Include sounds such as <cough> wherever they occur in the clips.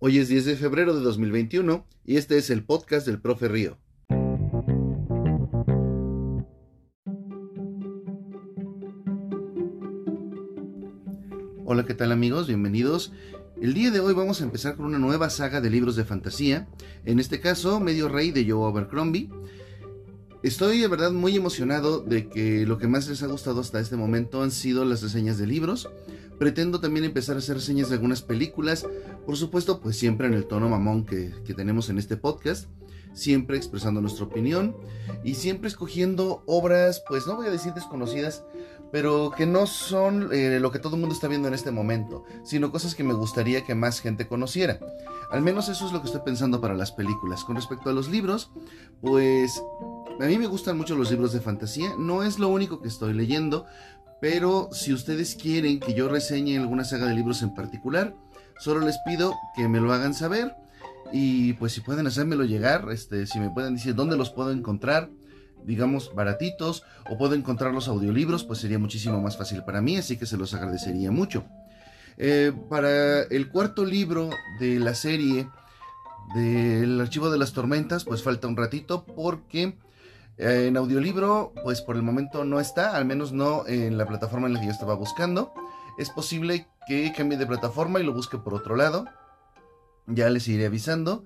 Hoy es 10 de febrero de 2021 y este es el podcast del profe Río. Hola, ¿qué tal amigos? Bienvenidos. El día de hoy vamos a empezar con una nueva saga de libros de fantasía, en este caso Medio Rey de Joe Abercrombie. Estoy de verdad muy emocionado de que lo que más les ha gustado hasta este momento han sido las reseñas de libros. Pretendo también empezar a hacer reseñas de algunas películas, por supuesto, pues siempre en el tono mamón que, tenemos en este podcast, siempre expresando nuestra opinión y siempre escogiendo obras, pues no voy a decir desconocidas, pero que no son eh, lo que todo el mundo está viendo en este momento, sino cosas que me gustaría que más gente conociera. Al menos eso es lo que estoy pensando para las películas. Con respecto a los libros, pues a mí me gustan mucho los libros de fantasía, no es lo único que estoy leyendo, pero si ustedes quieren que yo reseñe alguna saga de libros en particular, solo les pido que me lo hagan saber y pues si pueden hacérmelo llegar, este, si me pueden decir dónde los puedo encontrar, digamos baratitos, o puedo encontrar los audiolibros, pues sería muchísimo más fácil para mí, así que se los agradecería mucho. Eh, para el cuarto libro de la serie del Archivo de las Tormentas, pues falta un ratito porque en audiolibro, pues por el momento no está, al menos no en la plataforma en la que yo estaba buscando. Es posible que cambie de plataforma y lo busque por otro lado. Ya les iré avisando.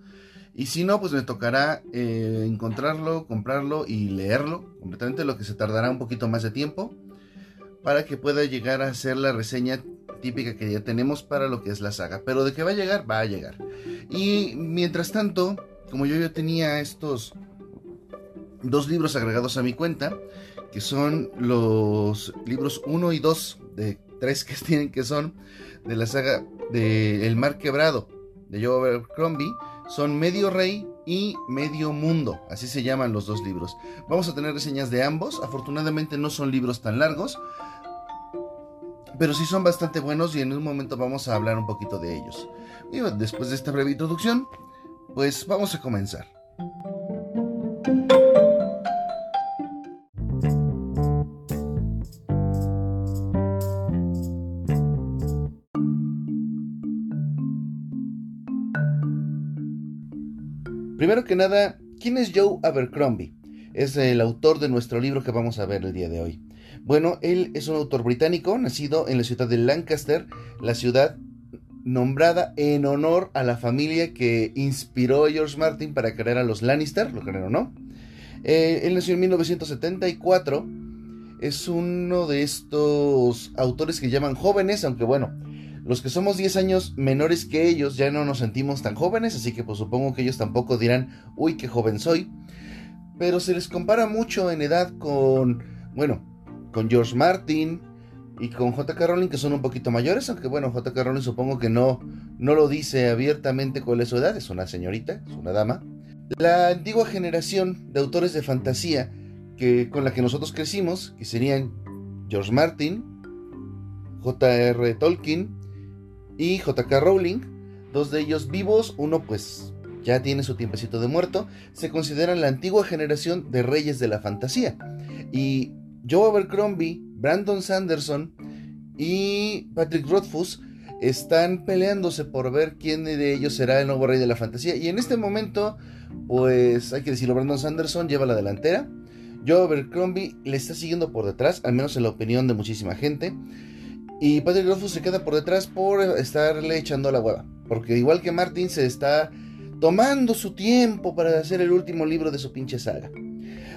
Y si no, pues me tocará eh, encontrarlo, comprarlo y leerlo completamente, lo que se tardará un poquito más de tiempo para que pueda llegar a ser la reseña típica que ya tenemos para lo que es la saga. Pero de que va a llegar, va a llegar. Y mientras tanto, como yo ya tenía estos dos libros agregados a mi cuenta, que son los libros 1 y 2 de tres que <laughs> tienen que son de la saga de El Mar Quebrado de Joe Abercrombie, son Medio Rey y Medio Mundo, así se llaman los dos libros. Vamos a tener reseñas de ambos, afortunadamente no son libros tan largos, pero sí son bastante buenos y en un momento vamos a hablar un poquito de ellos. Y después de esta breve introducción, pues vamos a comenzar. Primero que nada, ¿quién es Joe Abercrombie? Es el autor de nuestro libro que vamos a ver el día de hoy. Bueno, él es un autor británico, nacido en la ciudad de Lancaster, la ciudad nombrada en honor a la familia que inspiró a George Martin para crear a los Lannister, lo creen o no. Eh, él nació en 1974, es uno de estos autores que llaman jóvenes, aunque bueno, los que somos 10 años menores que ellos ya no nos sentimos tan jóvenes, así que pues supongo que ellos tampoco dirán, uy, qué joven soy. Pero se les compara mucho en edad con, bueno, con George Martin y con J.K. Rowling, que son un poquito mayores, aunque bueno, J.K. Rowling supongo que no, no lo dice abiertamente cuál es su edad, es una señorita, es una dama. La antigua generación de autores de fantasía que, con la que nosotros crecimos, que serían George Martin, J.R. Tolkien, y JK Rowling, dos de ellos vivos, uno pues ya tiene su tiempecito de muerto, se consideran la antigua generación de reyes de la fantasía. Y Joe Abercrombie, Brandon Sanderson y Patrick Rothfuss están peleándose por ver quién de ellos será el nuevo rey de la fantasía. Y en este momento, pues hay que decirlo, Brandon Sanderson lleva la delantera. Joe Abercrombie le está siguiendo por detrás, al menos en la opinión de muchísima gente. Y Patrick Rothfuss se queda por detrás por estarle echando la hueva. Porque igual que Martin se está tomando su tiempo para hacer el último libro de su pinche saga.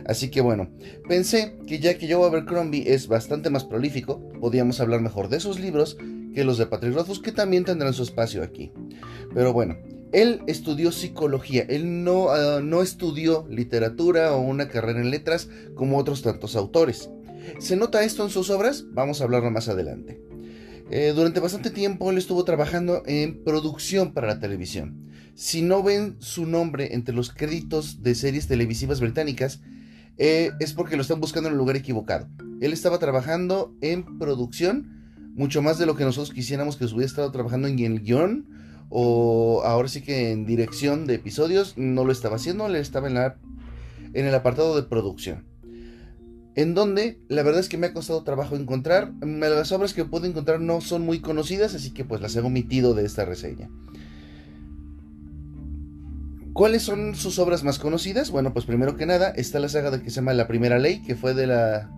Así que bueno, pensé que ya que Joe Abercrombie es bastante más prolífico, podíamos hablar mejor de sus libros que los de Patrick Rothfuss, que también tendrán su espacio aquí. Pero bueno, él estudió psicología, él no, ah, no estudió literatura o una carrera en letras como otros tantos autores. ¿Se nota esto en sus obras? Vamos a hablarlo más adelante. Eh, durante bastante tiempo él estuvo trabajando en producción para la televisión. Si no ven su nombre entre los créditos de series televisivas británicas, eh, es porque lo están buscando en el lugar equivocado. Él estaba trabajando en producción, mucho más de lo que nosotros quisiéramos que hubiera estado trabajando en el guion, o ahora sí que en dirección de episodios, no lo estaba haciendo, él estaba en, el apartado de producción en donde la verdad es que me ha costado trabajo encontrar. Las obras que puedo encontrar no son muy conocidas, así que pues las he omitido de esta reseña. ¿Cuáles son sus obras más conocidas? Bueno, pues primero que nada está la saga de que se llama La Primera Ley, que fue de la...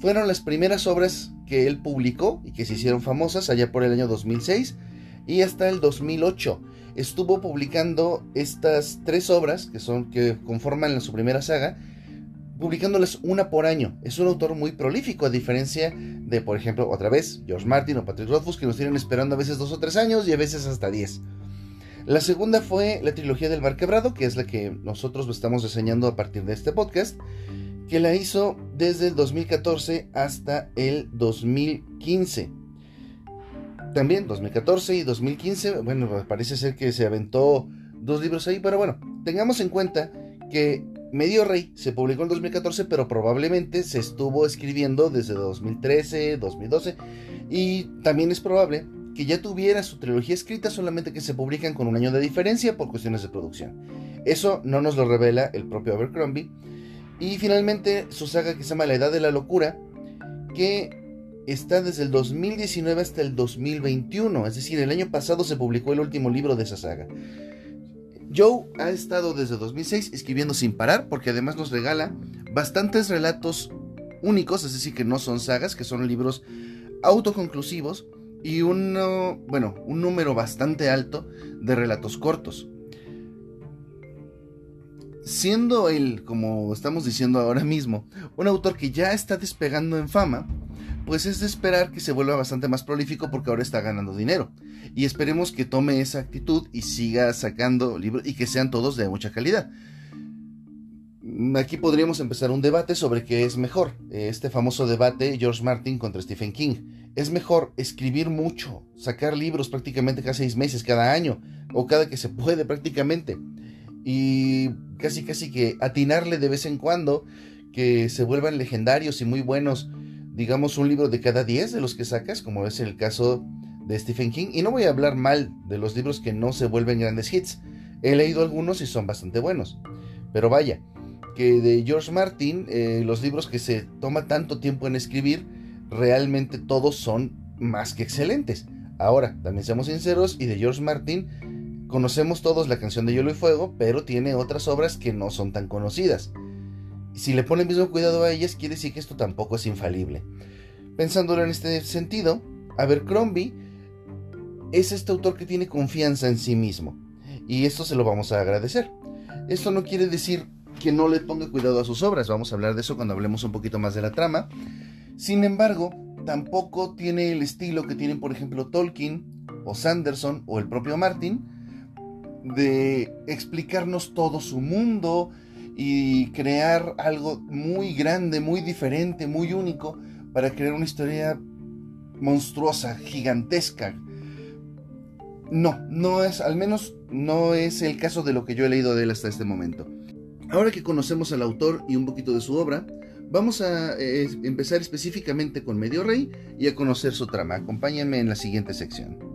Fueron las primeras obras que él publicó y que se hicieron famosas allá por el año 2006 y hasta el 2008. Estuvo publicando estas tres obras que son que conforman su primera saga publicándoles una por año. Es un autor muy prolífico, a diferencia de, por ejemplo, otra vez, George Martin o Patrick Rothfuss, que nos tienen esperando a veces dos o tres años y a veces hasta diez. La segunda fue la trilogía del Mar Quebrado, que es la que nosotros estamos diseñando a partir de este podcast, que la hizo desde el 2014 hasta el 2015. También 2014 y 2015, bueno, parece ser que se aventó dos libros ahí, pero bueno, tengamos en cuenta que Medio Rey se publicó en 2014, pero probablemente se estuvo escribiendo desde 2013, 2012, y también es probable que ya tuviera su trilogía escrita, solamente que se publican con un año de diferencia por cuestiones de producción. Eso no nos lo revela el propio Abercrombie. Y finalmente su saga que se llama La Edad de la Locura, que está desde el 2019 hasta el 2021, es decir, el año pasado se publicó el último libro de esa saga. Joe ha estado desde 2006 escribiendo sin parar porque además nos regala bastantes relatos únicos, es decir, que no son sagas, que son libros autoconclusivos y uno, bueno, un número bastante alto de relatos cortos. Siendo él, como estamos diciendo ahora mismo, un autor que ya está despegando en fama, pues es de esperar que se vuelva bastante más prolífico porque ahora está ganando dinero. Y esperemos que tome esa actitud y siga sacando libros y que sean todos de mucha calidad. Aquí podríamos empezar un debate sobre qué es mejor. Este famoso debate George Martin contra Stephen King. Es mejor escribir mucho, sacar libros prácticamente cada seis meses, cada año, o cada que se puede prácticamente. Y casi casi que atinarle de vez en cuando, que se vuelvan legendarios y muy buenos digamos, un libro de cada 10 de los que sacas, como es el caso de Stephen King. Y no voy a hablar mal de los libros que no se vuelven grandes hits. He leído algunos y son bastante buenos. Pero vaya, que de George Martin, eh, los libros que se toma tanto tiempo en escribir, realmente todos son más que excelentes. Ahora, también seamos sinceros, y de George Martin conocemos todos la canción de Hielo y Fuego, pero tiene otras obras que no son tan conocidas si le pone el mismo cuidado a ellas, quiere decir que esto tampoco es infalible. Pensándolo en este sentido, Abercrombie es este autor que tiene confianza en sí mismo. Y esto se lo vamos a agradecer. Esto no quiere decir que no le ponga cuidado a sus obras. Vamos a hablar de eso cuando hablemos un poquito más de la trama. Sin embargo, tampoco tiene el estilo que tienen, por ejemplo, Tolkien o Sanderson o el propio Martin de explicarnos todo su mundo, y crear algo muy grande, muy diferente, muy único para crear una historia monstruosa, gigantesca. No, no es, al menos no es el caso de lo que yo he leído de él hasta este momento. Ahora que conocemos al autor y un poquito de su obra, vamos a eh, empezar específicamente con Medio Rey y a conocer su trama. Acompáñenme en la siguiente sección.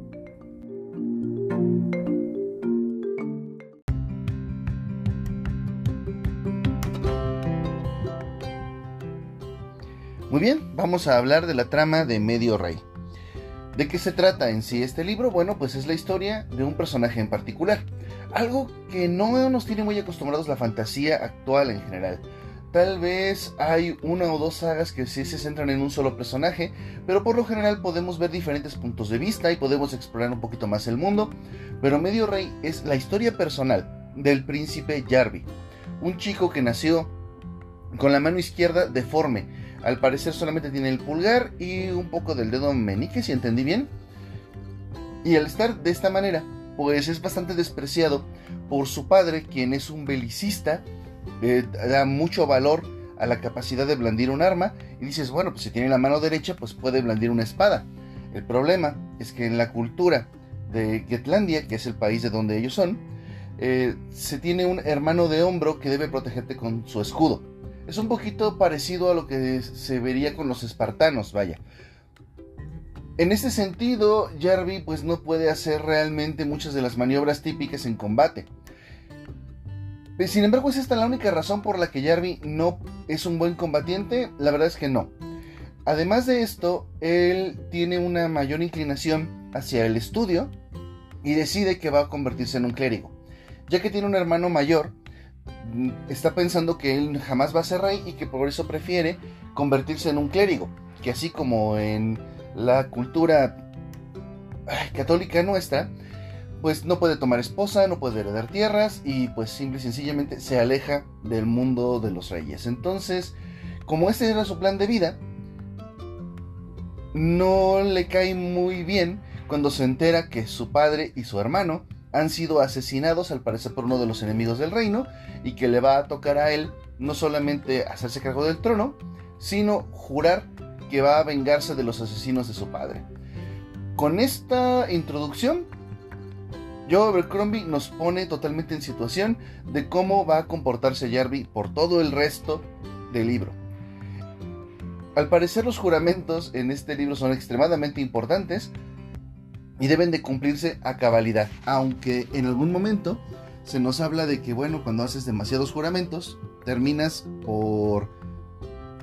Muy bien, vamos a hablar de la trama de Medio Rey. ¿De qué se trata en sí este libro? Bueno, pues es la historia de un personaje en particular. Algo que no nos tiene muy acostumbrados la fantasía actual en general. Tal vez hay una o dos sagas que sí se centran en un solo personaje, pero por lo general podemos ver diferentes puntos de vista y podemos explorar un poquito más el mundo. Pero Medio Rey es la historia personal del príncipe Jarvi, un chico que nació con la mano izquierda deforme, al parecer solamente tiene el pulgar y un poco del dedo meñique, si entendí bien. Y al estar de esta manera, pues es bastante despreciado por su padre, quien es un belicista, eh, da mucho valor a la capacidad de blandir un arma y dices, bueno, pues si tiene la mano derecha, pues puede blandir una espada. El problema es que en la cultura de Getlandia, que es el país de donde ellos son, eh, se tiene un hermano de hombro que debe protegerte con su escudo. Es un poquito parecido a lo que se vería con los espartanos, vaya. En ese sentido, Jarvi pues no puede hacer realmente muchas de las maniobras típicas en combate. Sin embargo, ¿es esta la única razón por la que Jarvi no es un buen combatiente? La verdad es que no. Además de esto, él tiene una mayor inclinación hacia el estudio y decide que va a convertirse en un clérigo. ya que tiene un hermano mayor, está pensando que él jamás va a ser rey y que por eso prefiere convertirse en un clérigo, que así como en la cultura católica nuestra, pues no puede tomar esposa, no puede heredar tierras y pues simple y sencillamente se aleja del mundo de los reyes. Entonces, como ese era su plan de vida, no le cae muy bien cuando se entera que su padre y su hermano han sido asesinados al parecer por uno de los enemigos del reino y que le va a tocar a él no solamente hacerse cargo del trono, sino jurar que va a vengarse de los asesinos de su padre. Con esta introducción, Joe Abercrombie nos pone totalmente en situación de cómo va a comportarse Jarvie por todo el resto del libro. Al parecer los juramentos en este libro son extremadamente importantes y deben de cumplirse a cabalidad, aunque en algún momento se nos habla de que bueno, cuando haces demasiados juramentos, terminas por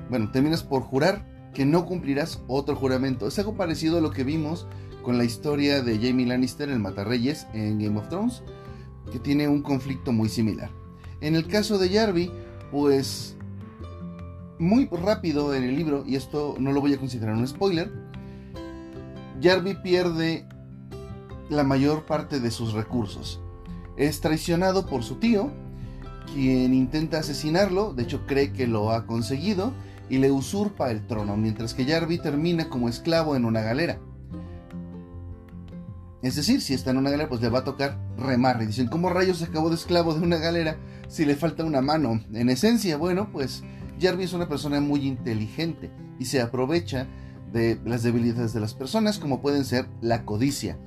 bueno, terminas por jurar que no cumplirás otro juramento. Es algo parecido a lo que vimos con la historia de Jamie Lannister, el Matarreyes, en Game of Thrones, que tiene un conflicto muy similar. En el caso de Jarvie, pues muy rápido en el libro, y esto no lo voy a considerar un spoiler, Jarvie pierde la mayor parte de sus recursos. Es traicionado por su tío, quien intenta asesinarlo, de hecho cree que lo ha conseguido, y le usurpa el trono, mientras que Jarvie termina como esclavo en una galera. Es decir, si está en una galera, pues le va a tocar remar. Y dicen, ¿cómo rayos se acabó de esclavo de una galera si le falta una mano? En esencia, bueno, pues Jarvis es una persona muy inteligente y se aprovecha de las debilidades de las personas como pueden ser la codicia.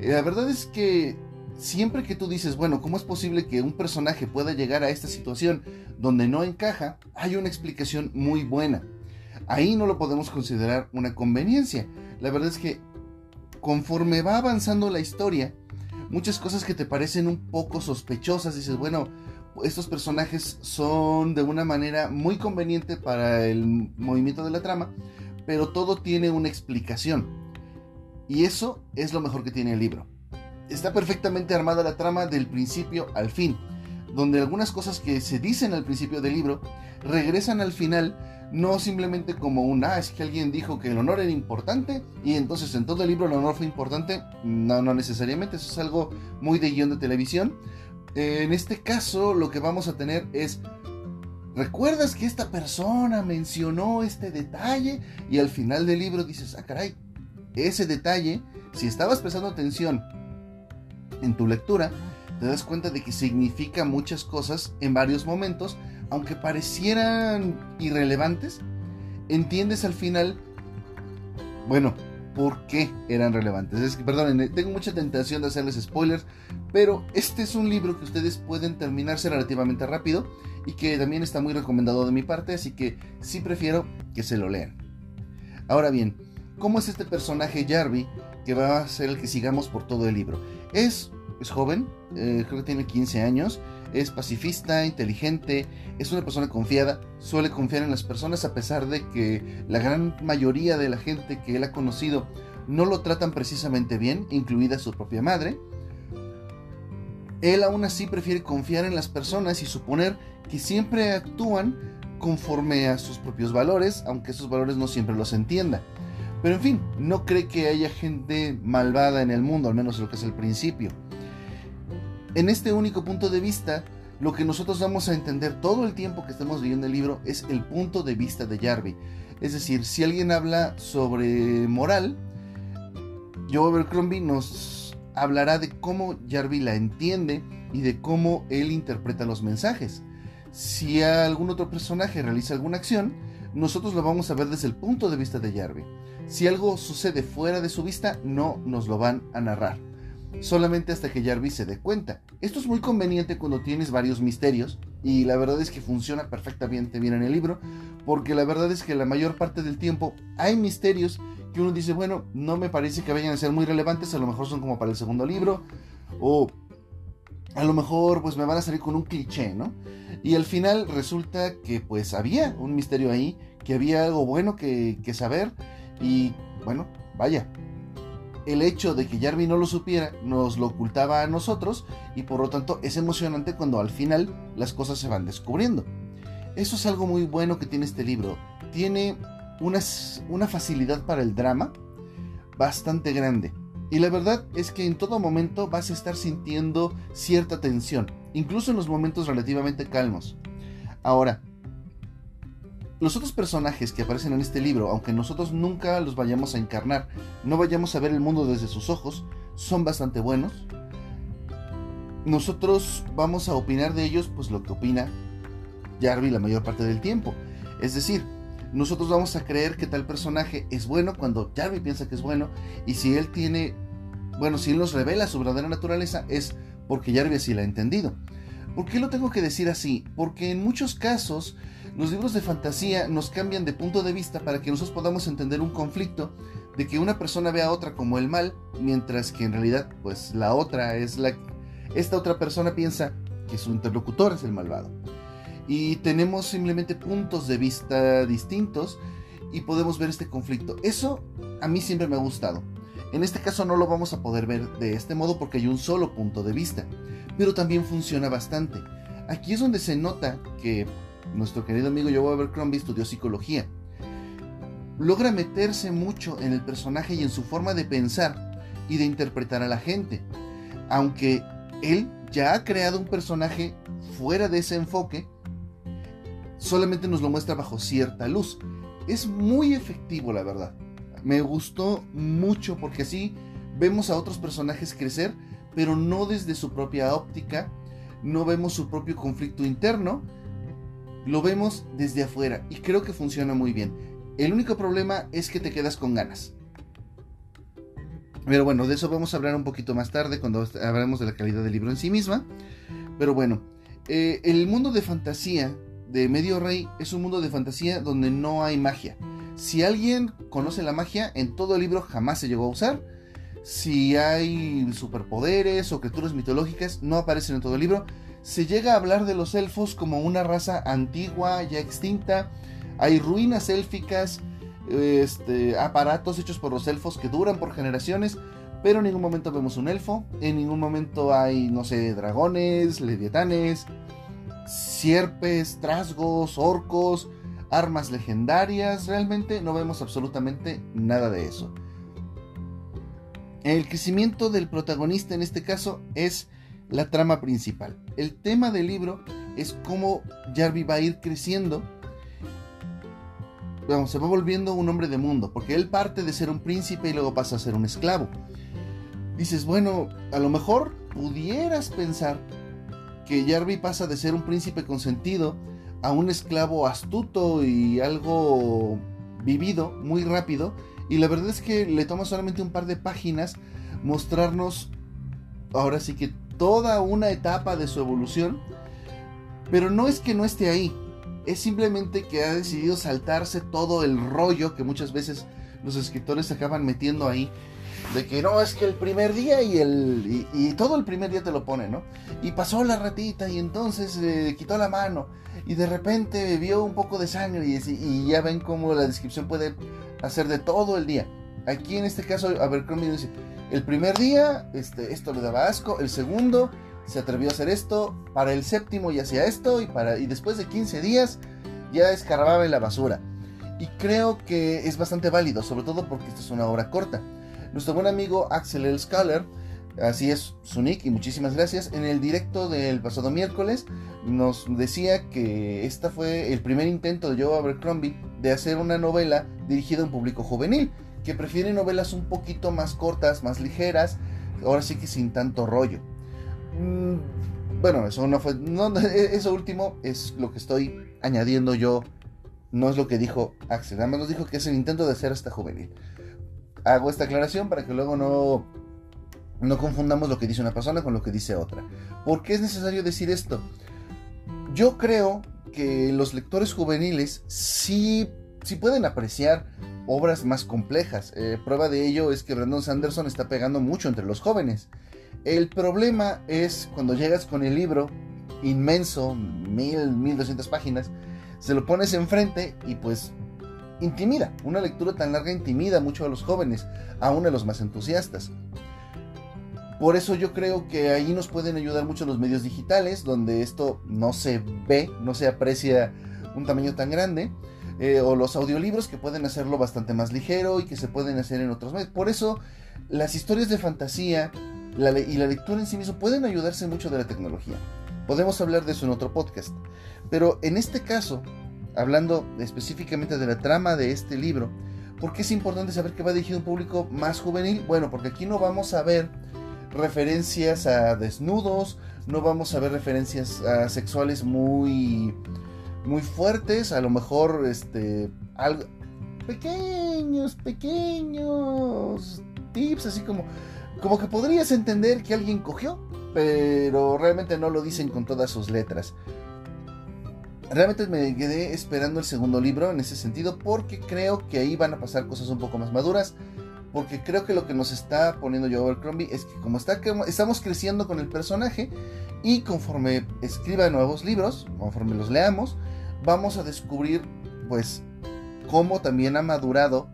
Eh, la verdad es que siempre que tú dices, bueno, ¿cómo es posible que un personaje pueda llegar a esta situación donde no encaja? Hay una explicación muy buena. Ahí no lo podemos considerar una conveniencia. La verdad es que conforme va avanzando la historia, muchas cosas que te parecen un poco sospechosas, dices, bueno, estos personajes son de una manera muy conveniente para el movimiento de la trama, pero todo tiene una explicación. Y eso es lo mejor que tiene el libro. Está perfectamente armada la trama del principio al fin, donde algunas cosas que se dicen al principio del libro regresan al final no simplemente como un, ah, es que alguien dijo que el honor era importante y entonces en todo el libro el honor fue importante. No, no necesariamente, eso es algo muy de guion de televisión, en este caso lo que vamos a tener es, ¿recuerdas que esta persona mencionó este detalle? Y al final del libro dices, ah, caray, ese detalle, si estabas prestando atención en tu lectura, te das cuenta de que significa muchas cosas en varios momentos, aunque parecieran irrelevantes, entiendes al final, bueno, por qué eran relevantes. Es que, perdón, tengo mucha tentación de hacerles spoilers, pero este es un libro que ustedes pueden terminarse relativamente rápido y que también está muy recomendado de mi parte, así que sí prefiero que se lo lean. Ahora bien, ¿cómo es este personaje Jarvie que va a ser el que sigamos por todo el libro? Es, es joven, eh, creo que tiene 15 años, es pacifista, inteligente, es una persona confiada, suele confiar en las personas a pesar de que la gran mayoría de la gente que él ha conocido no lo tratan precisamente bien, incluida su propia madre. Él aún así prefiere confiar en las personas y suponer que siempre actúan conforme a sus propios valores, aunque esos valores no siempre los entienda. Pero en fin, no cree que haya gente malvada en el mundo, al menos lo que es el principio. En este único punto de vista, lo que nosotros vamos a entender todo el tiempo que estemos leyendo el libro es el punto de vista de Jarvie. Es decir, si alguien habla sobre moral, Joe Abercrombie nos hablará de cómo Jarvie la entiende y de cómo él interpreta los mensajes. Si algún otro personaje realiza alguna acción, nosotros lo vamos a ver desde el punto de vista de Jarvie. Si algo sucede fuera de su vista, no nos lo van a narrar solamente hasta que Jarvis se dé cuenta. Esto es muy conveniente cuando tienes varios misterios y la verdad es que funciona perfectamente bien en el libro porque la verdad es que la mayor parte del tiempo hay misterios que uno dice, bueno, no me parece que vayan a ser muy relevantes, a lo mejor son como para el segundo libro o a lo mejor pues me van a salir con un cliché, ¿no? Y al final resulta que pues había un misterio ahí, que había algo bueno que, que saber y bueno, vaya, el hecho de que Jarvis no lo supiera nos lo ocultaba a nosotros y por lo tanto es emocionante cuando al final las cosas se van descubriendo. Eso es algo muy bueno que tiene este libro. Tiene una, una facilidad para el drama bastante grande. Y la verdad es que en todo momento vas a estar sintiendo cierta tensión, incluso en los momentos relativamente calmos. Ahora, los otros personajes que aparecen en este libro, aunque nosotros nunca los vayamos a encarnar, no vayamos a ver el mundo desde sus ojos, son bastante buenos. Nosotros vamos a opinar de ellos, pues lo que opina Jarvis la mayor parte del tiempo. Es decir, nosotros vamos a creer que tal personaje es bueno cuando Jarvis piensa que es bueno, y si él tiene, bueno, si él nos revela su verdadera naturaleza, es porque Jarvis sí la ha entendido. ¿Por qué lo tengo que decir así? Porque en muchos casos los libros de fantasía nos cambian de punto de vista para que nosotros podamos entender un conflicto de que una persona vea a otra como el mal, mientras que en realidad pues la otra es la esta otra persona piensa que su interlocutor es el malvado. Y tenemos simplemente puntos de vista distintos y podemos ver este conflicto. Eso a mí siempre me ha gustado. En este caso no lo vamos a poder ver de este modo porque hay un solo punto de vista, pero también funciona bastante. Aquí es donde se nota que nuestro querido amigo Joe Abercrombie estudió psicología. Logra meterse mucho en el personaje y en su forma de pensar y de interpretar a la gente. Aunque él ya ha creado un personaje fuera de ese enfoque, solamente nos lo muestra bajo cierta luz. Es muy efectivo, la verdad. Me gustó mucho porque así vemos a otros personajes crecer, pero no desde su propia óptica, no vemos su propio conflicto interno, lo vemos desde afuera y creo que funciona muy bien. El único problema es que te quedas con ganas. Pero bueno, de eso vamos a hablar un poquito más tarde cuando hablemos de la calidad del libro en sí misma. Pero bueno, eh, el mundo de fantasía de Medio Rey es un mundo de fantasía donde no hay magia. Si alguien conoce la magia, en todo el libro jamás se llegó a usar. Si hay superpoderes o criaturas mitológicas, no aparecen en todo el libro se llega a hablar de los elfos como una raza antigua, ya extinta. Hay ruinas élficas, este, aparatos hechos por los elfos que duran por generaciones, pero en ningún momento vemos un elfo, en ningún momento hay, no sé, dragones, leviatanes, sierpes, trasgos, orcos, armas legendarias, realmente no vemos absolutamente nada de eso. El crecimiento del protagonista en este caso es la trama principal. El tema del libro es cómo Jarvis va a ir creciendo. Vamos, se va volviendo un hombre de mundo, porque él parte de ser un príncipe y luego pasa a ser un esclavo. Dices, bueno, a lo mejor pudieras pensar que Jarvis pasa de ser un príncipe consentido a un esclavo astuto y algo vivido muy rápido. Y la verdad es que le toma solamente un par de páginas mostrarnos ahora sí que toda una etapa de su evolución, pero no es que no esté ahí, es simplemente que ha decidido saltarse todo el rollo que muchas veces los escritores acaban metiendo ahí. De que no, es que el primer día y el. Y, todo el primer día te lo pone, ¿no? Y pasó la ratita y entonces eh, quitó la mano. Y de repente vio un poco de sangre. Y, ya ven cómo la descripción puede hacer de todo el día. Aquí en este caso, Abercrombie dice: el primer día, este, esto le daba asco. El segundo, se atrevió a hacer esto. Para el séptimo, y hacía esto. Y, para, y después de 15 días, ya escarbaba en la basura. Y creo que es bastante válido, sobre todo porque esta es una obra corta. Nuestro buen amigo Axel L. Scaler, así es su nick, y muchísimas gracias. En el directo del pasado miércoles nos decía que esta fue el primer intento de Joe Abercrombie de hacer una novela dirigida a un público juvenil que prefiere novelas un poquito más cortas, más ligeras, ahora sí que sin tanto rollo. Mm, bueno, eso no fue. eso último es lo que estoy añadiendo yo. No es lo que dijo Axel. Además nos dijo que es el intento de hacer esta juvenil. Hago esta aclaración para que luego no, no confundamos lo que dice una persona con lo que dice otra. ¿Por qué es necesario decir esto? Yo creo que los lectores juveniles sí, sí pueden apreciar obras más complejas. Eh, prueba de ello es que Brandon Sanderson está pegando mucho entre los jóvenes. El problema es cuando llegas con el libro inmenso, mil, mil doscientas páginas, se lo pones enfrente y pues intimida. Una lectura tan larga intimida mucho a los jóvenes, aún a los más entusiastas. Por eso yo creo que ahí nos pueden ayudar mucho los medios digitales, donde esto no se ve, no se aprecia un tamaño tan grande. Eh, o los audiolibros que pueden hacerlo bastante más ligero y que se pueden hacer en otros medios. Por eso las historias de fantasía y la lectura en sí mismo pueden ayudarse mucho de la tecnología. Podemos hablar de eso en otro podcast. Pero en este caso, hablando específicamente de la trama de este libro, ¿por qué es importante saber que va dirigido a un público más juvenil? Bueno, porque aquí no vamos a ver referencias a desnudos, no vamos a ver referencias a sexuales muy muy fuertes, a lo mejor este algo pequeños, pequeños tips así como como que podrías entender que alguien cogió, pero realmente no lo dicen con todas sus letras. Realmente me quedé esperando el segundo libro en ese sentido porque creo que ahí van a pasar cosas un poco más maduras. Porque creo que lo que nos está poniendo Joe Abercrombie es que como estamos creciendo con el personaje y conforme escriba nuevos libros, conforme los leamos, vamos a descubrir pues cómo también ha madurado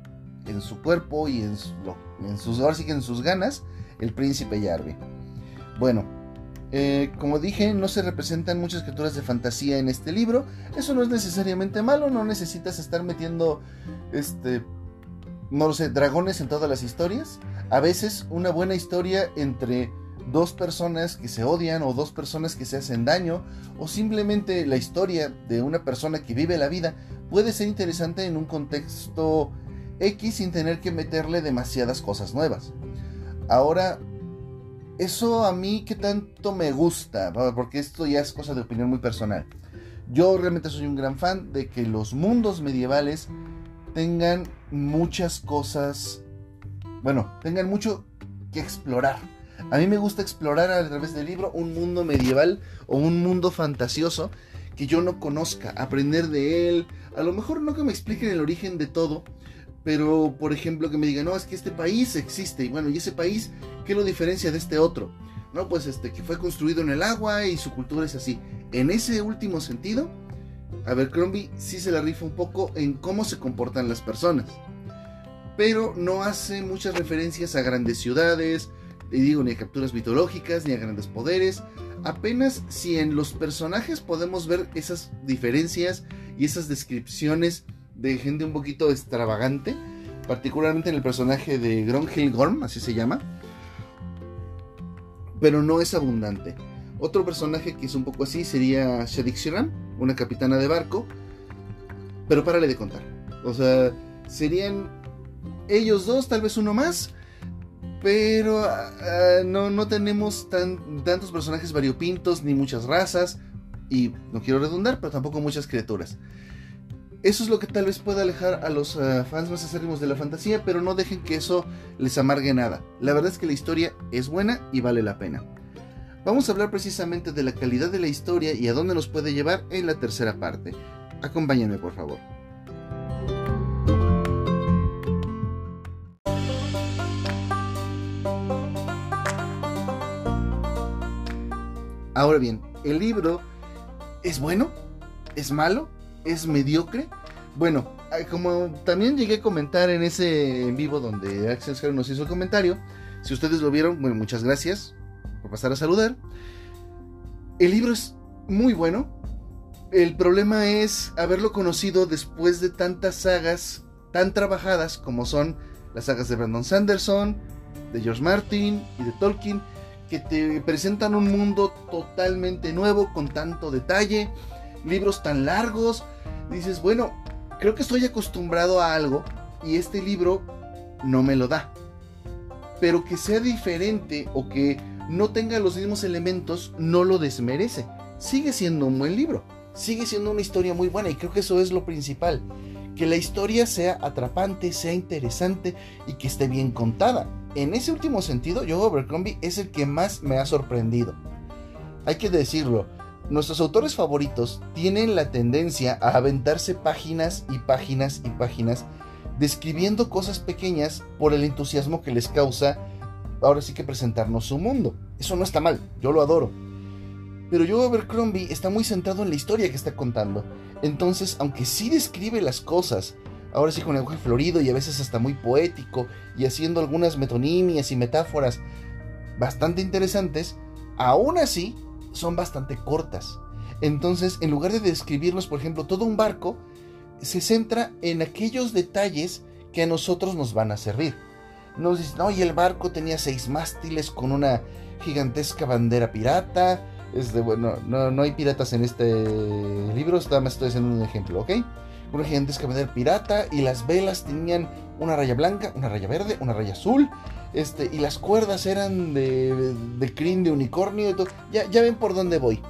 en su cuerpo y en, sus, ahora sí en sus ganas el príncipe Yarvi. Bueno, eh, como dije, no se representan muchas criaturas de fantasía en este libro. Eso no es necesariamente malo, no necesitas estar metiendo, este, no lo sé, dragones en todas las historias. A veces una buena historia entre dos personas que se odian o dos personas que se hacen daño o simplemente la historia de una persona que vive la vida puede ser interesante en un contexto X sin tener que meterle demasiadas cosas nuevas. Ahora, eso a mí que tanto me gusta, porque esto ya es cosa de opinión muy personal. Yo realmente soy un gran fan de que los mundos medievales tengan muchas cosas, bueno, tengan mucho que explorar a mí me gusta explorar a través del libro un mundo medieval o un mundo fantasioso que yo no conozca, aprender de él. A lo mejor no que me expliquen el origen de todo, pero por ejemplo que me digan, no, es que este país existe, y bueno, ¿y ese país qué lo diferencia de este otro? No, pues este, que fue construido en el agua y su cultura es así. En ese último sentido, Abercrombie sí se la rifa un poco en cómo se comportan las personas. Pero no hace muchas referencias a grandes ciudades, y digo, ni a capturas mitológicas, ni a grandes poderes. Apenas si en los personajes podemos ver esas diferencias y esas descripciones de gente un poquito extravagante, particularmente en el personaje de Gorm, así se llama, pero no es abundante. Otro personaje que es un poco así sería Shadik Shiran, una capitana de barco, pero párale de contar. O sea, serían ellos dos, tal vez uno más, pero ah, ah, no, no tenemos tan, tantos personajes variopintos ni muchas razas. Y no quiero redundar, pero tampoco muchas criaturas. Eso es lo que tal vez pueda alejar a los ah, fans más acérrimos de la fantasía, pero no dejen que eso les amargue nada. La verdad es que la historia es buena y vale la pena. Vamos a hablar precisamente de la calidad de la historia y a dónde nos puede llevar en la tercera parte. Acompáñenme por favor. Ahora bien, el libro es bueno, es malo, es mediocre. Bueno, como también llegué a comentar en ese en vivo donde Axel nos hizo el comentario, si ustedes lo vieron, bueno, muchas gracias por pasar a saludar. El libro es muy bueno. El problema es haberlo conocido después de tantas sagas tan trabajadas como son las sagas de Brandon Sanderson, de George Martin y de Tolkien que te presentan un mundo totalmente nuevo con tanto detalle, libros tan largos. Dices, bueno, creo que estoy acostumbrado a algo y este libro no me lo da. Pero que sea diferente o que no tenga los mismos elementos no lo desmerece. Sigue siendo un buen libro. Sigue siendo una historia muy buena y creo que eso es lo principal. Que la historia sea atrapante, sea interesante y que esté bien contada en ese último sentido, Joe Abercrombie es el que más me ha sorprendido. Hay que decirlo, nuestros autores favoritos tienen la tendencia a aventarse páginas y páginas y páginas describiendo cosas pequeñas por el entusiasmo que les causa ahora sí que presentarnos su mundo. Eso no está mal, yo lo adoro. Pero Joe Abercrombie está muy centrado en la historia que está contando. Entonces, aunque sí describe las cosas ahora sí con lenguaje florido y a veces hasta muy poético y haciendo algunas metonimias y metáforas bastante interesantes, aún así son bastante cortas. Entonces, en lugar de describirnos, por ejemplo, todo un barco, se centra en aquellos detalles que a nosotros nos van a servir. Nos dicen, oye, el barco tenía seis mástiles con una gigantesca bandera pirata. Este, bueno, no, no hay piratas en este libro, nada más estoy haciendo un ejemplo, ¿ok? Una gigantesca bandera pirata y las velas tenían una raya blanca, una raya verde, una raya azul. Este, y las cuerdas eran de, de crin de unicornio. Ya, ya ven por dónde voy.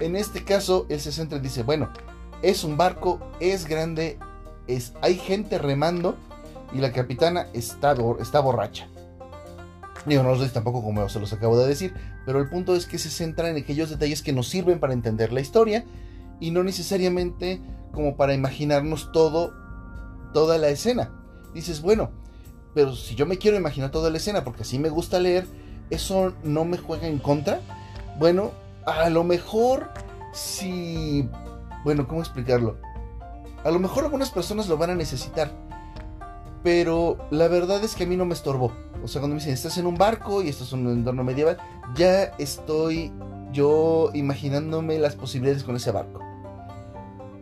En este caso, el se centra y dice, bueno, es un barco, es grande, es, hay gente remando y la capitana está, está borracha. Digo, no los doy tampoco como se los acabo de decir, pero el punto es que se centra en aquellos detalles que nos sirven para entender la historia y no necesariamente como para imaginarnos todo, toda la escena. Dices, bueno, pero si yo me quiero imaginar toda la escena porque así me gusta leer, ¿eso no me juega en contra? Bueno, a lo mejor si... Bueno, ¿cómo explicarlo? A lo mejor algunas personas lo van a necesitar pero la verdad es que a mí no me estorbó. O sea, cuando me dicen, estás en un barco y esto es un entorno medieval, ya estoy yo imaginándome las posibilidades con ese barco.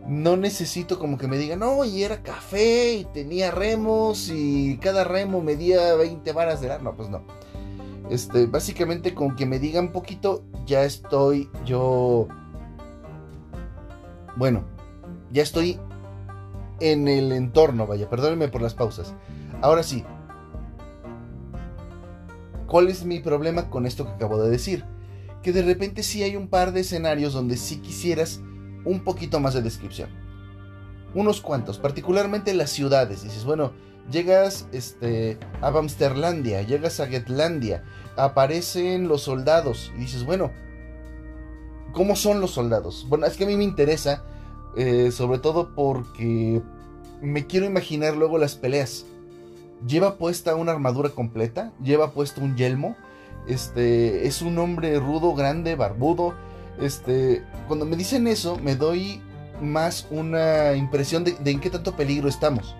No necesito como que me digan, no, y era café y tenía remos y cada remo medía 20 varas de la... No, pues no. Este, básicamente con que me digan poquito, ya estoy yo... Bueno, ya estoy en el entorno, vaya, perdónenme por las pausas. Ahora sí, ¿cuál es mi problema con esto que acabo de decir? Que de repente sí hay un par de escenarios donde sí quisieras un poquito más de descripción. Unos cuantos, particularmente las ciudades. Dices, bueno, llegas este, a Bamsterlandia, llegas a Getlandia, aparecen los soldados y dices, bueno, ¿cómo son los soldados? Bueno, es que a mí me interesa eh, sobre todo porque me quiero imaginar luego las peleas. Lleva puesta una armadura completa, lleva puesto un yelmo. Este es un hombre rudo, grande, barbudo. Este, cuando me dicen eso, me doy más una impresión de, en qué tanto peligro estamos.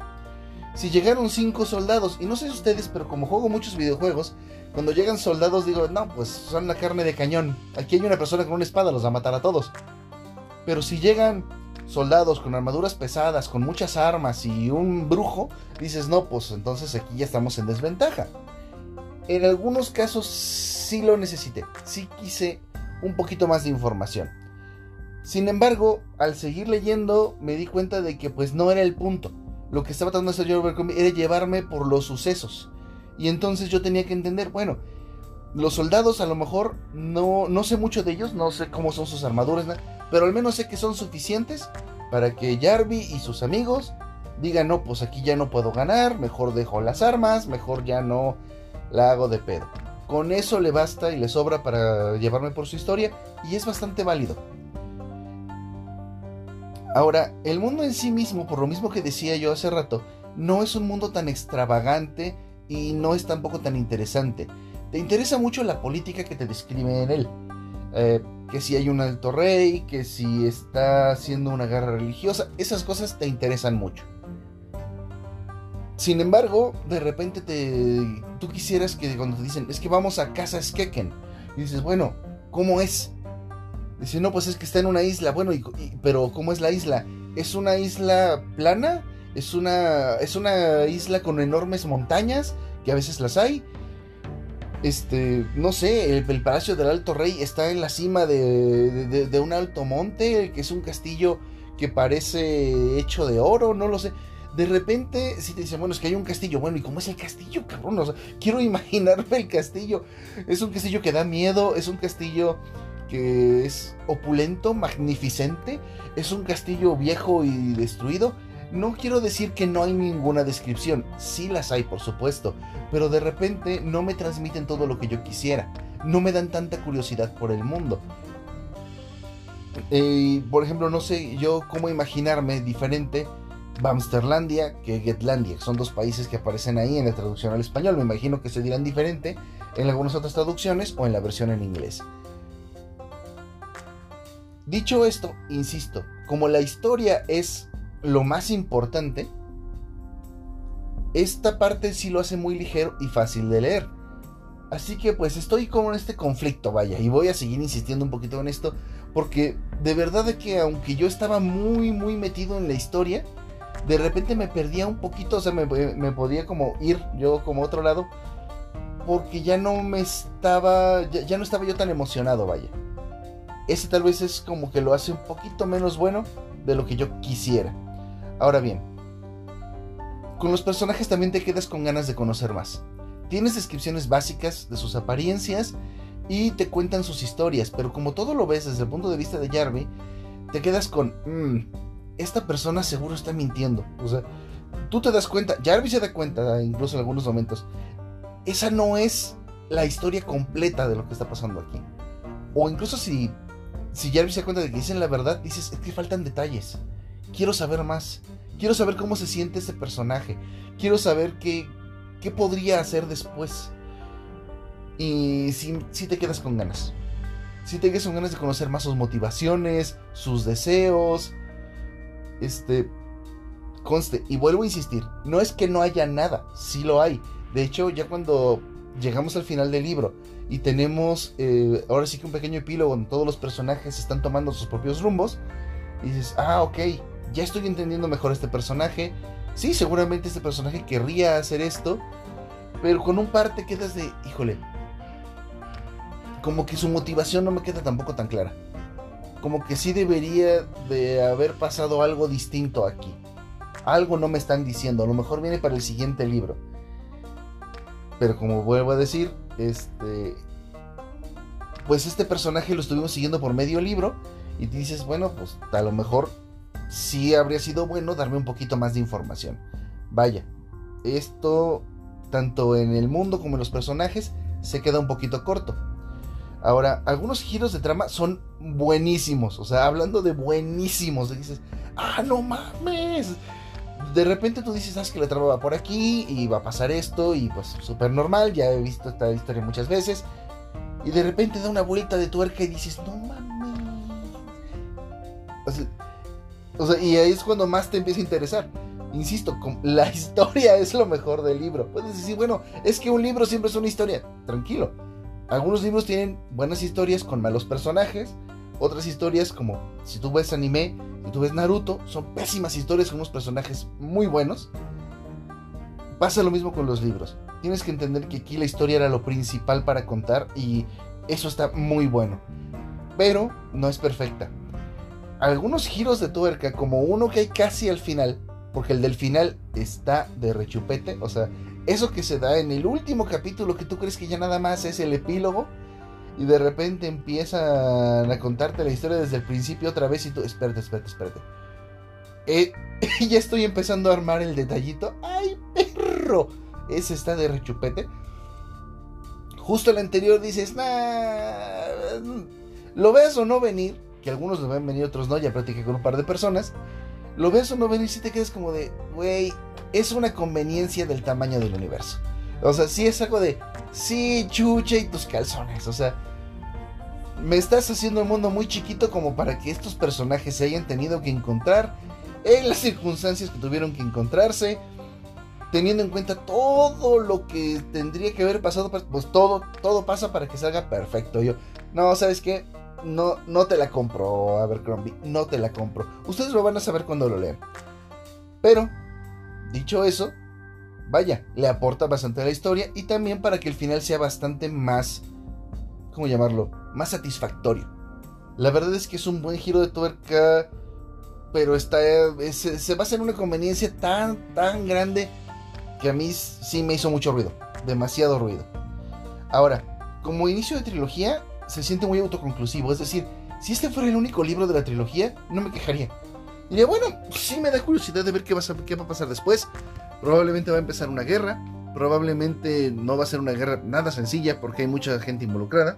Si llegaron cinco soldados, y no sé ustedes, pero como juego muchos videojuegos, cuando llegan soldados digo, no, pues son la carne de cañón. Aquí hay una persona con una espada, los va a matar a todos. Pero si llegan soldados con armaduras pesadas, con muchas armas y un brujo, dices, no, pues entonces aquí ya estamos en desventaja. En algunos casos sí lo necesité, sí quise un poquito más de información. Sin embargo, al seguir leyendo me di cuenta de que pues no era el punto. Lo que estaba tratando de hacer yo era llevarme por los sucesos. Y entonces yo tenía que entender, bueno, los soldados a lo mejor no, no sé mucho de ellos, no sé cómo son sus armaduras, pero al menos sé que son suficientes para que Jarvi y sus amigos digan, no, pues aquí ya no puedo ganar, mejor dejo las armas, mejor ya no la hago de pedo. Con eso le basta y le sobra para llevarme por su historia y es bastante válido. Ahora, el mundo en sí mismo, por lo mismo que decía yo hace rato, no es un mundo tan extravagante y no es tampoco tan interesante. Te interesa mucho la política que te describe en él. Eh, que si hay un alto rey, que si está haciendo una guerra religiosa, esas cosas te interesan mucho. Sin embargo, de repente te, tú quisieras que cuando te dicen, es que vamos a casa Skeken, y dices, bueno, ¿cómo es? Dice, no, pues es que está en una isla, bueno, pero ¿cómo es la isla? ¿Es una isla plana? ¿Es una, ¿Es una isla con enormes montañas? Que a veces las hay este, no sé, el, Palacio del Alto Rey está en la cima de, un alto monte, que es un castillo que parece hecho de oro, no lo sé. De repente, si te dicen, bueno, es que hay un castillo, bueno, ¿y cómo es el castillo, cabrón? <laughs> quiero imaginarme el castillo. Es un castillo que da miedo, es un castillo que es opulento, magnificente, es un castillo viejo y destruido no quiero decir que no hay ninguna descripción, sí las hay por supuesto, pero de repente no me transmiten todo lo que yo quisiera, no me dan tanta curiosidad por el mundo. Eh, por ejemplo, no sé yo cómo imaginarme diferente Bamsterlandia que Getlandia, son dos países que aparecen ahí en la traducción al español, me imagino que se dirán diferente en algunas otras traducciones o en la versión en inglés. Dicho esto, insisto, como la historia es lo más importante, esta parte sí lo hace muy ligero y fácil de leer. Así que pues estoy como en este conflicto, vaya, y voy a seguir insistiendo un poquito en esto, porque de verdad que aunque yo estaba muy, muy metido en la historia, de repente me perdía un poquito, o sea, me, podía como ir yo como otro lado, porque ya no me estaba, ya, no estaba yo tan emocionado, vaya. Ese tal vez es como que lo hace un poquito menos bueno de lo que yo quisiera. Ahora bien, con los personajes también te quedas con ganas de conocer más. Tienes descripciones básicas de sus apariencias y te cuentan sus historias, pero como todo lo ves desde el punto de vista de Jarvis, te quedas con, mmm, esta persona seguro está mintiendo. O sea, tú te das cuenta, Jarvis se da cuenta incluso en algunos momentos, esa no es la historia completa de lo que está pasando aquí. O incluso si, si Jarvis se da cuenta de que dicen la verdad, dices, es que faltan detalles. Quiero saber más. Quiero saber cómo se siente ese personaje. Quiero saber qué, ¿Qué podría hacer después? Y si, te quedas con ganas. Si te quedas con ganas de conocer más sus motivaciones, sus deseos. Este. Conste, y vuelvo a insistir, no es que no haya nada, sí lo hay. De hecho, ya cuando llegamos al final del libro y tenemos eh, ahora sí que un pequeño epílogo donde todos los personajes están tomando sus propios rumbos, y dices, ah, ok, ya estoy entendiendo mejor este personaje, Sí, seguramente este personaje querría hacer esto, pero con un par te quedas de, híjole, como que su motivación no me queda tampoco tan clara. Como que sí debería de haber pasado algo distinto aquí. Algo no me están diciendo, a lo mejor viene para el siguiente libro. Pero como vuelvo a decir, este pues este personaje lo estuvimos siguiendo por medio libro y dices, bueno, pues a lo mejor sí habría sido bueno darme un poquito más de información. Vaya, esto, tanto en el mundo como en los personajes, se queda un poquito corto. Ahora, algunos giros de trama son buenísimos. O sea, hablando de buenísimos, dices, ah, no mames. De repente tú dices, sabes que la trama va por aquí y va a pasar esto y pues súper normal, ya he visto esta historia muchas veces. Y de repente da una vuelta de tuerca y dices, no mames. O sea, y ahí es cuando más te empieza a interesar. Insisto, <laughs> la historia es lo mejor del libro. Puedes decir, bueno, es que un libro siempre es una historia. Tranquilo. Algunos libros tienen buenas historias con malos personajes. Otras historias, como si tú ves anime, si tú ves Naruto, son pésimas historias con unos personajes muy buenos. Pasa lo mismo con los libros. Tienes que entender que aquí la historia era lo principal para contar y eso está muy bueno. Pero no es perfecta algunos giros de tuerca, como uno que hay casi al final, porque el del final está de rechupete, o sea, eso que se da en el último capítulo que tú crees que ya nada más es el epílogo, y de repente empiezan a contarte la historia desde el principio otra vez y tú, espérate, espérate, espérate. Eh, <laughs> ya estoy empezando a armar el detallito. ¡Ay, perro! Ese está de rechupete. Justo el anterior dices, nah, lo ves o no venir que algunos lo ven venir, otros no, ya platiqué con un par de personas, lo ves o no venir si te quedas como de, güey, es una conveniencia del tamaño del universo. O sea, sí es algo de, sí, chucha y tus calzones, o sea, me estás haciendo el mundo muy chiquito como para que estos personajes se hayan tenido que encontrar en las circunstancias que tuvieron que encontrarse, teniendo en cuenta todo lo que tendría que haber pasado, pues todo, todo pasa para que salga perfecto. Yo, no, ¿sabes qué? No, no te la compro, Abercrombie, no te la compro. Ustedes lo van a saber cuando lo lean. Pero, dicho eso, vaya, le aporta bastante a la historia y también para que el final sea bastante más, ¿cómo llamarlo? Más satisfactorio. La verdad es que es un buen giro de tuerca, pero está, se, se basa en una conveniencia tan, tan grande que a mí sí me hizo mucho ruido, demasiado ruido. Ahora, como inicio de trilogía, se siente muy autoconclusivo. Es decir, si este fuera el único libro de la trilogía, no me quejaría. Diría, bueno, sí me da curiosidad de ver qué va, a, qué va a pasar después. Probablemente va a empezar una guerra. Probablemente no va a ser una guerra nada sencilla porque hay mucha gente involucrada.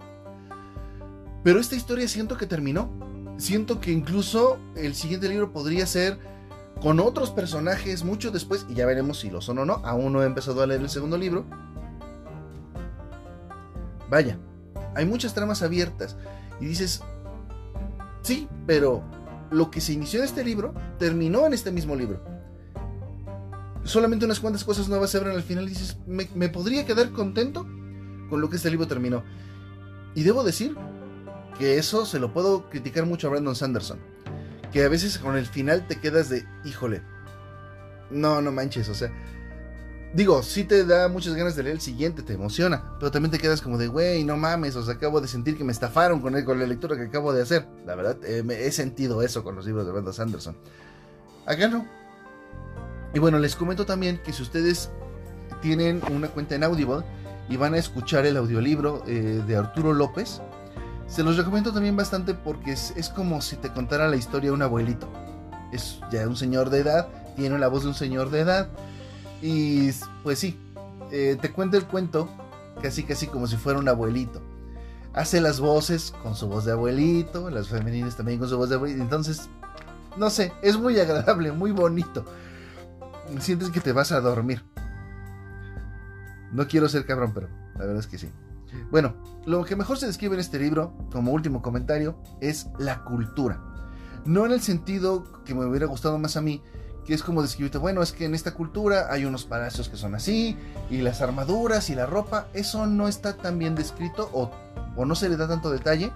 Pero esta historia siento que terminó. Siento que incluso el siguiente libro podría ser con otros personajes mucho después. Y ya veremos si lo son o no. Aún no he empezado a leer el segundo libro. Vaya, hay muchas tramas abiertas. Y dices, sí, pero lo que se inició en este libro terminó en este mismo libro. solamente unas cuantas cosas nuevas se abren al final y dices, me, me podría quedar contento con lo que este libro terminó. Y debo decir que eso se lo puedo criticar mucho a Brandon Sanderson. Que a veces con el final te quedas de, híjole, no, no manches, o sea, digo, sí te da muchas ganas de leer el siguiente, te emociona, pero también te quedas como de, güey, no mames, o sea, acabo de sentir que me estafaron con, con la lectura que acabo de hacer. La verdad, eh, he sentido eso con los libros de Brandon Sanderson. Acá no. Y bueno, les comento también que si ustedes tienen una cuenta en Audible y van a escuchar el audiolibro eh, de Arturo López, se los recomiendo también bastante porque es, es, como si te contara la historia de un abuelito. Es ya un señor de edad, tiene la voz de un señor de edad. Y pues sí, eh, te cuenta el cuento casi casi como si fuera un abuelito. Hace las voces con su voz de abuelito, las femeninas también con su voz de abuelito. Entonces, no sé, es muy agradable, muy bonito. Sientes que te vas a dormir. No quiero ser cabrón, pero la verdad es que sí. Bueno, lo que mejor se describe en este libro, como último comentario, es la cultura. No en el sentido que me hubiera gustado más a mí, que es como describirte, bueno, es que en esta cultura hay unos palacios que son así, y las armaduras y la ropa, eso no está tan bien descrito o, no se le da tanto detalle,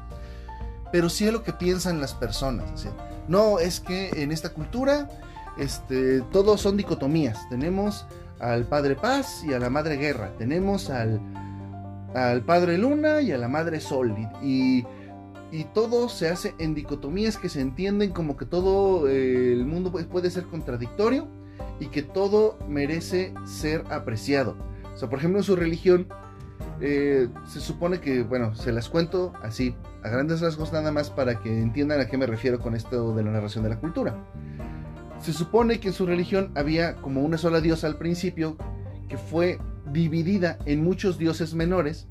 pero sí es lo que piensan las personas. no, es que en esta cultura, este, todos son dicotomías. Tenemos al Padre Paz y a la Madre Guerra. Tenemos al, al Padre Luna y a la Madre Sol. Y, todo se hace en dicotomías que se entienden como que todo eh, el mundo puede ser contradictorio y que todo merece ser apreciado. O sea, por ejemplo, en su religión eh, se supone que, bueno, se las cuento así, a grandes rasgos nada más para que entiendan a qué me refiero con esto de la narración de la cultura. Se supone que en su religión había como una sola diosa al principio, que fue dividida en muchos dioses menores,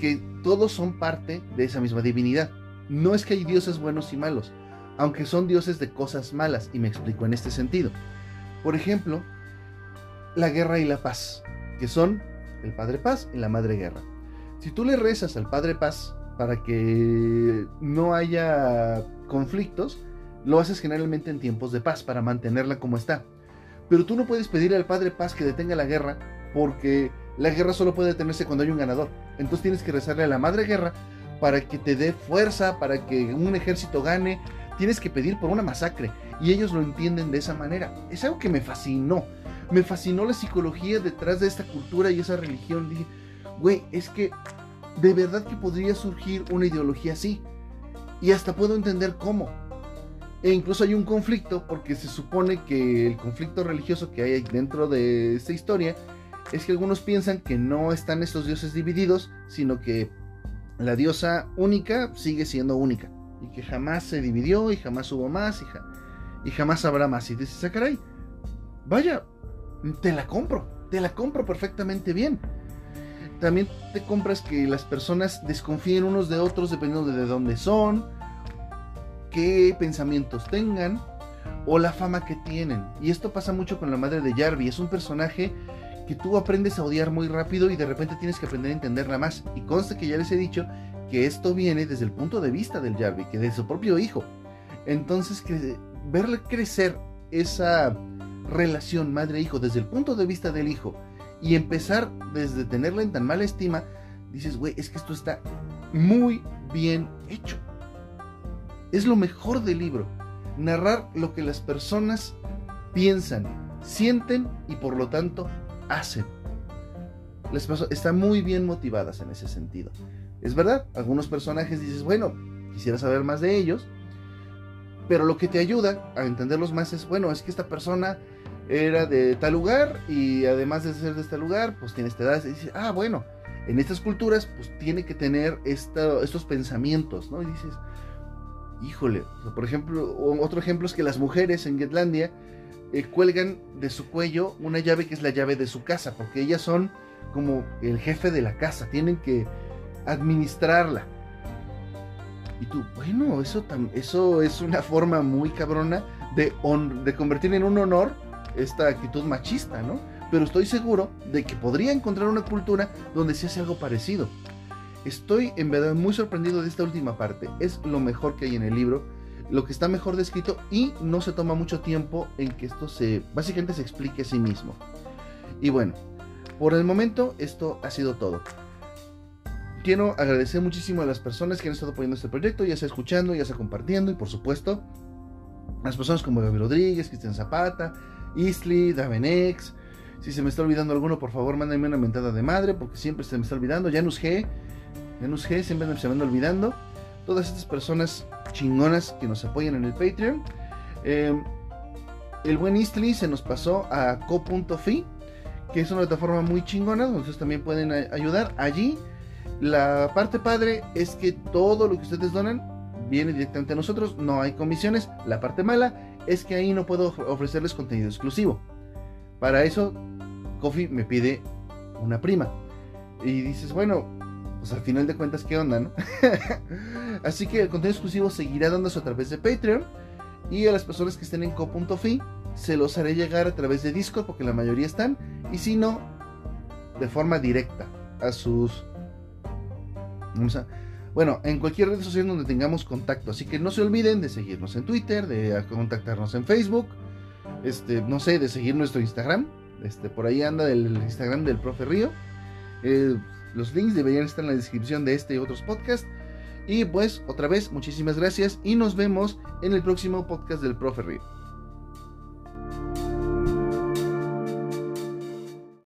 que todos son parte de esa misma divinidad. No es que hay dioses buenos y malos, aunque son dioses de cosas malas, y me explico en este sentido. Por ejemplo, la guerra y la paz, que son el Padre Paz y la Madre Guerra. Si tú le rezas al Padre Paz para que no haya conflictos, lo haces generalmente en tiempos de paz para mantenerla como está. Pero tú no puedes pedirle al Padre Paz que detenga la guerra porque la guerra solo puede detenerse cuando hay un ganador. Entonces tienes que rezarle a la Madre Guerra para que te dé fuerza, para que un ejército gane. Tienes que pedir por una masacre. Y ellos lo entienden de esa manera. Es algo que me fascinó. Me fascinó la psicología detrás de esta cultura y esa religión. Dije, güey, es que de verdad que podría surgir una ideología así. Y hasta puedo entender cómo. E incluso hay un conflicto porque se supone que el conflicto religioso que hay dentro de esta historia es que algunos piensan que no están estos dioses divididos, sino que la diosa única sigue siendo única y que jamás se dividió y jamás hubo más y, jamás habrá más. Y dices, ah, caray, vaya, te la compro, te la compro perfectamente bien. También te compras que las personas desconfíen unos de otros dependiendo de dónde son, qué pensamientos tengan o la fama que tienen. Y esto pasa mucho con la madre de Jarvis. Es un personaje que tú aprendes a odiar muy rápido y de repente tienes que aprender a entenderla más. Y conste que ya les he dicho que esto viene desde el punto de vista del Jarvis, que de su propio hijo. Entonces, verle crecer esa relación madre-hijo desde el punto de vista del hijo y empezar desde tenerla en tan mala estima, dices, güey, es que esto está muy bien hecho. Es lo mejor del libro, narrar lo que las personas piensan, sienten y por lo tanto hacen. Les están muy bien motivadas en ese sentido. Es verdad, algunos personajes dices, bueno, quisiera saber más de ellos, pero lo que te ayuda a entenderlos más es, bueno, es que esta persona era de tal lugar y además de ser de este lugar, pues tiene esta edad. Y dices, ah, bueno, en estas culturas, pues tiene que tener estos pensamientos, ¿no? Y dices, híjole, por ejemplo, otro ejemplo es que las mujeres en Getlandia eh, cuelgan de su cuello una llave que es la llave de su casa, porque ellas son como el jefe de la casa, tienen que administrarla. Y tú, bueno, eso, eso es una forma muy cabrona de, de convertir en un honor esta actitud machista, ¿no? Pero estoy seguro de que podría encontrar una cultura donde se hace algo parecido. Estoy en verdad muy sorprendido de esta última parte. Es lo mejor que hay en el libro. Lo que está mejor descrito y no se toma mucho tiempo en que esto se básicamente se explique a sí mismo. Y bueno, por el momento esto ha sido todo. Quiero agradecer muchísimo a las personas que han estado apoyando este proyecto, ya sea escuchando, ya sea compartiendo y por supuesto a las personas como Gaby Rodríguez, Cristian Zapata, Isli, Davenex. Si se me está olvidando alguno, por favor, mándenme una mentada de madre porque siempre se me está olvidando. Janus G, Janus G, siempre se me anda olvidando. Todas estas personas chingonas que nos apoyan en el Patreon. Em, el buen Istli se nos pasó a co.fi, que es una plataforma muy chingona, donde ustedes también pueden ayudar. Allí, la parte padre es que todo lo que ustedes donan viene directamente a nosotros, no hay comisiones. La parte mala es que ahí no puedo ofrecerles contenido exclusivo. Para eso, Kofi me pide una prima. Y dices, bueno, pues al final de cuentas, ¿qué onda, no? <laughs> Así que el contenido exclusivo seguirá dándose a través de Patreon. Y a las personas que estén en co.fi se los haré llegar a través de Discord, porque la mayoría están. Y si no, de forma directa a sus. bueno, en cualquier red social donde tengamos contacto. Así que no se olviden de seguirnos en Twitter, de contactarnos en Facebook. Este, no sé, de seguir nuestro Instagram. Este, por ahí anda el Instagram del profe Río. Eh, los links deberían estar en la descripción de este y otros podcasts. Y pues otra vez, muchísimas gracias y nos vemos en el próximo podcast del Profe.